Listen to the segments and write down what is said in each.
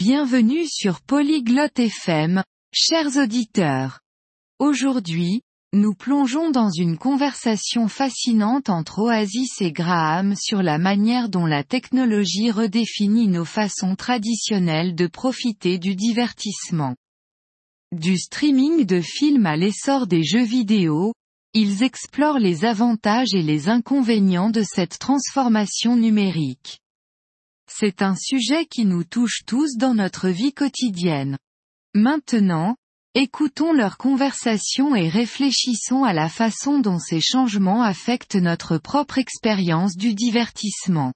Bienvenue sur Polyglotte FM, chers auditeurs. Aujourd'hui, nous plongeons dans une conversation fascinante entre Oasis et Graham sur la manière dont la technologie redéfinit nos façons traditionnelles de profiter du divertissement. Du streaming de films à l'essor des jeux vidéo, ils explorent les avantages et les inconvénients de cette transformation numérique. C'est un sujet qui nous touche tous dans notre vie quotidienne. Maintenant, écoutons leur conversation et réfléchissons à la façon dont ces changements affectent notre propre expérience du divertissement.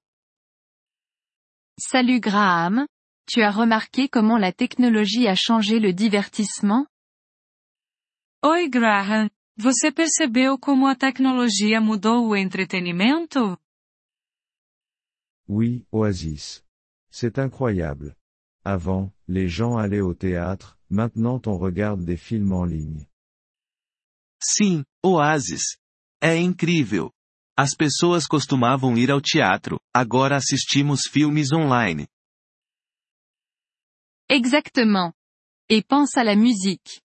Salut Graham, tu as remarqué comment la technologie a changé le divertissement? Oi Graham, você percebeu como a tecnologia mudou o entretenimento? Oui, Oasis. C'est incroyable. Avant, les gens allaient au théâtre, maintenant on regarde des films en ligne. Sim, Oasis. É incrível. As pessoas costumavam ir ao teatro, agora assistimos filmes online. Exactement. Et pense à la musique.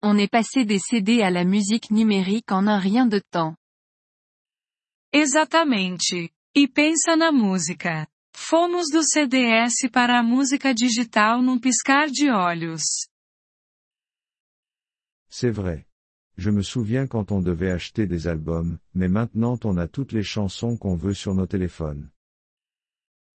On est passé des CD à la musique numérique en un rien de temps. Exatamente. E pensa na música. Fomos do CDS para a música digital num piscar de olhos. C'est vrai. Je me souviens quand on devait acheter des albums, mais maintenant on a toutes les chansons qu'on veut sur nos téléphones.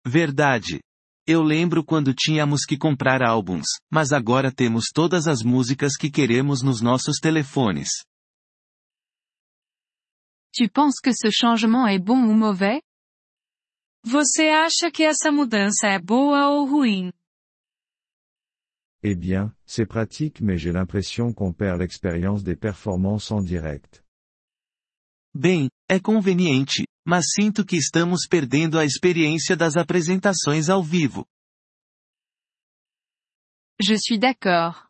Verdade. Eu lembro quando tínhamos que comprar álbuns, mas agora temos todas as músicas que queremos nos nossos telefones. Tu penses que ce changement est bon ou mauvais? Você acha que essa mudança é boa ou ruim? Eh bien, c'est pratique mais j'ai l'impression qu'on perd l'expérience des performances en direct. Bem, é conveniente, mas sinto que estamos perdendo a experiência das apresentações ao vivo. Je suis d'accord.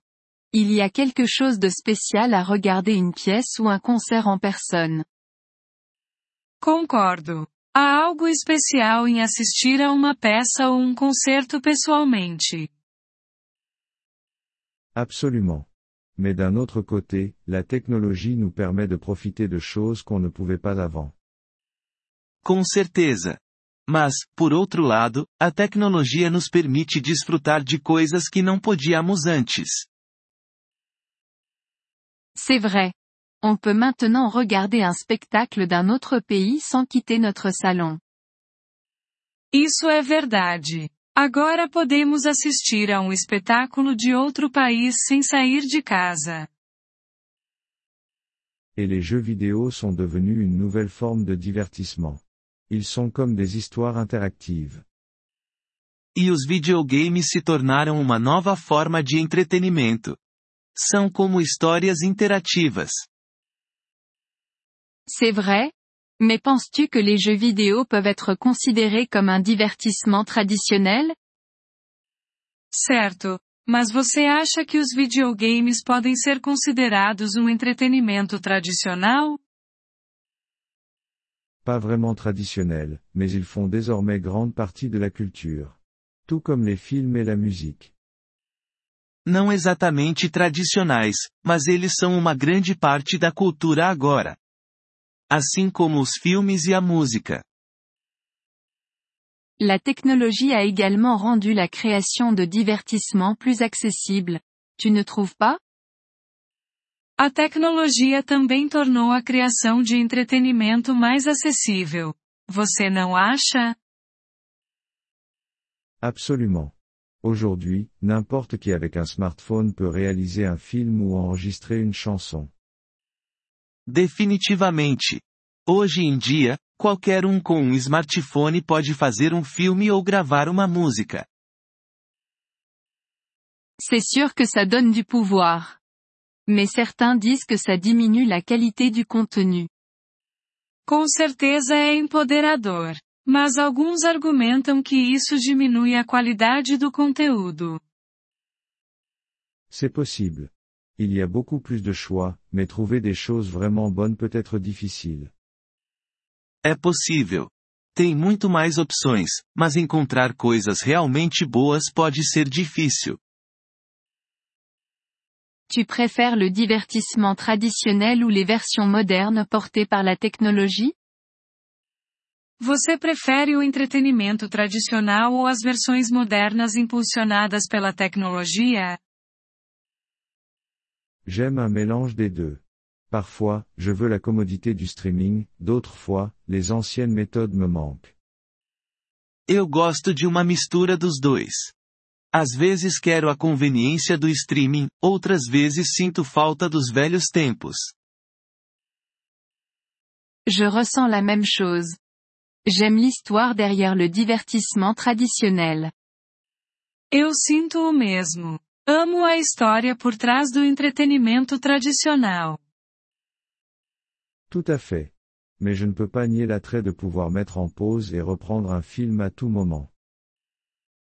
Il y a quelque chose de spécial à regarder une pièce ou un concert en personne. Concordo. Há algo especial em assistir a uma peça ou um concerto pessoalmente. Absolument. Mais d'un autre côté, la technologie nous permet de profiter de choses qu'on ne pouvait pas avant. Com certeza. Mas, por outro lado, a tecnologia nos permite desfrutar de coisas que não podíamos antes. C'est vrai. On peut maintenant regarder un spectacle d'un autre pays sans quitter notre salon. Isso é verdade. Agora podemos assistir a um espetáculo de outro país sem sair de casa. Et les jeux vidéo sont devenus une nouvelle forme de divertissement. Ils sont comme des histoires interactives. E os videogames se tornaram uma nova forma de entretenimento. São como histórias interativas. C'est vrai? Mais penses-tu que les jeux vidéo peuvent être considérés comme un divertissement traditionnel? Certo. Mas você acha que os videogames podem ser considerados um entretenimento tradicional? Pas vraiment traditionnels, mais ils font désormais grande partie de la culture. Tout comme les films et la musique. Não exatamente tradicionais, mas eles são uma grande parte da cultura agora. Assim como os filmes e a música. La technologie a également rendu la création de divertissement plus accessible. Tu ne trouves pas? A tecnologia também tornou a criação de entretenimento mais acessível. Você não acha? Absolument. Aujourd'hui, n'importe qui avec un smartphone peut réaliser un film ou enregistrer une chanson. Definitivamente. Hoje em dia, qualquer um com um smartphone pode fazer um filme ou gravar uma música. C'est sûr que ça donne du pouvoir. Mais certains disent que ça diminue la qualité du contenu. Com certeza é empoderador. Mas alguns argumentam que isso diminui a qualidade do conteúdo. C'est possible. Il y a beaucoup plus de choix, mais trouver des choses vraiment bonnes peut être difficile. É possível. Tem muito mais opções, mas encontrar coisas realmente boas pode ser difícil. Tu préfères le divertissement traditionnel ou les versions modernes portées par la technologie? Você prefere o entretenimento tradicional ou as versões modernas impulsionadas pela tecnologia? J'aime un mélange des deux. Parfois, je veux la commodité du streaming, d'autres fois, les anciennes méthodes me manquent. Eu gosto de uma mistura dos dois. Às vezes quero a conveniência do streaming, outras vezes sinto falta dos velhos tempos. Je ressens la même chose. J'aime l'histoire derrière le divertissement traditionnel. Eu sinto o mesmo. Amo a história por trás do entretenimento tradicional. Tout à fait. Mais je ne peux pas nier l'attrait de pouvoir mettre en pause et reprendre un film à tout moment.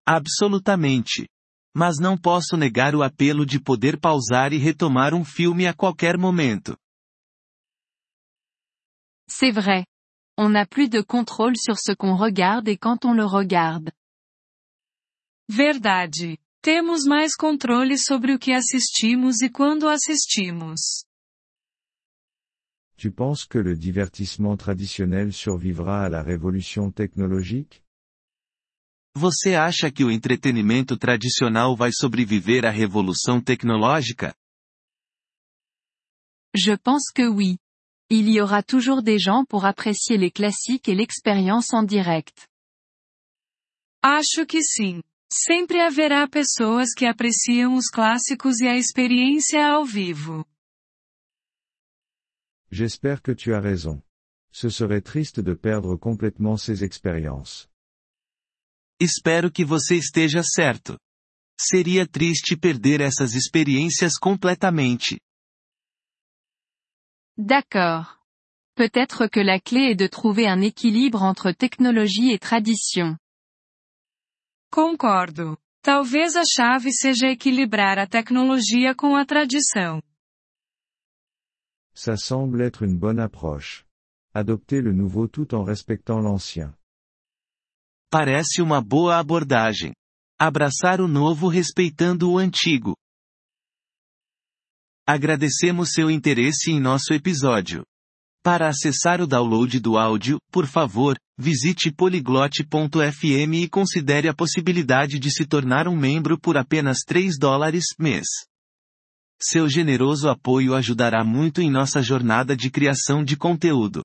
Absolutamente. Mas não posso negar o apelo de poder pausar e retomar um filme a qualquer momento. C'est vrai. On n'a plus de contrôle sur ce qu'on regarde et quand on le regarde. Verdade. Temos mais controle sobre o que assistimos e quando assistimos. Tu penses que le divertissement traditionnel survivra à la révolution technologique Você acha que o entretenimento tradicional vai sobreviver à revolução tecnológica? Je pense que oui. Il y aura toujours des gens pour apprécier les classiques et l'expérience en direct. Acho que sim. Sempre haverá pessoas que apreciam os clássicos e a experiência ao vivo. J'espère que tu as raison. Ce serait triste de perdre complètement ces expériences. Espero que você esteja certo. Seria triste perder essas experiências completamente. D'accord. Peut-être que la clé est de trouver un équilibre entre technologie et tradition. Concordo. Talvez a chave seja equilibrar a tecnologia com a tradição. Ça semble être une bonne approche. Adopter le nouveau tout en respectant l'ancien. Parece uma boa abordagem. Abraçar o novo respeitando o antigo. Agradecemos seu interesse em nosso episódio. Para acessar o download do áudio, por favor, visite poliglote.fm e considere a possibilidade de se tornar um membro por apenas 3 dólares mês. Seu generoso apoio ajudará muito em nossa jornada de criação de conteúdo.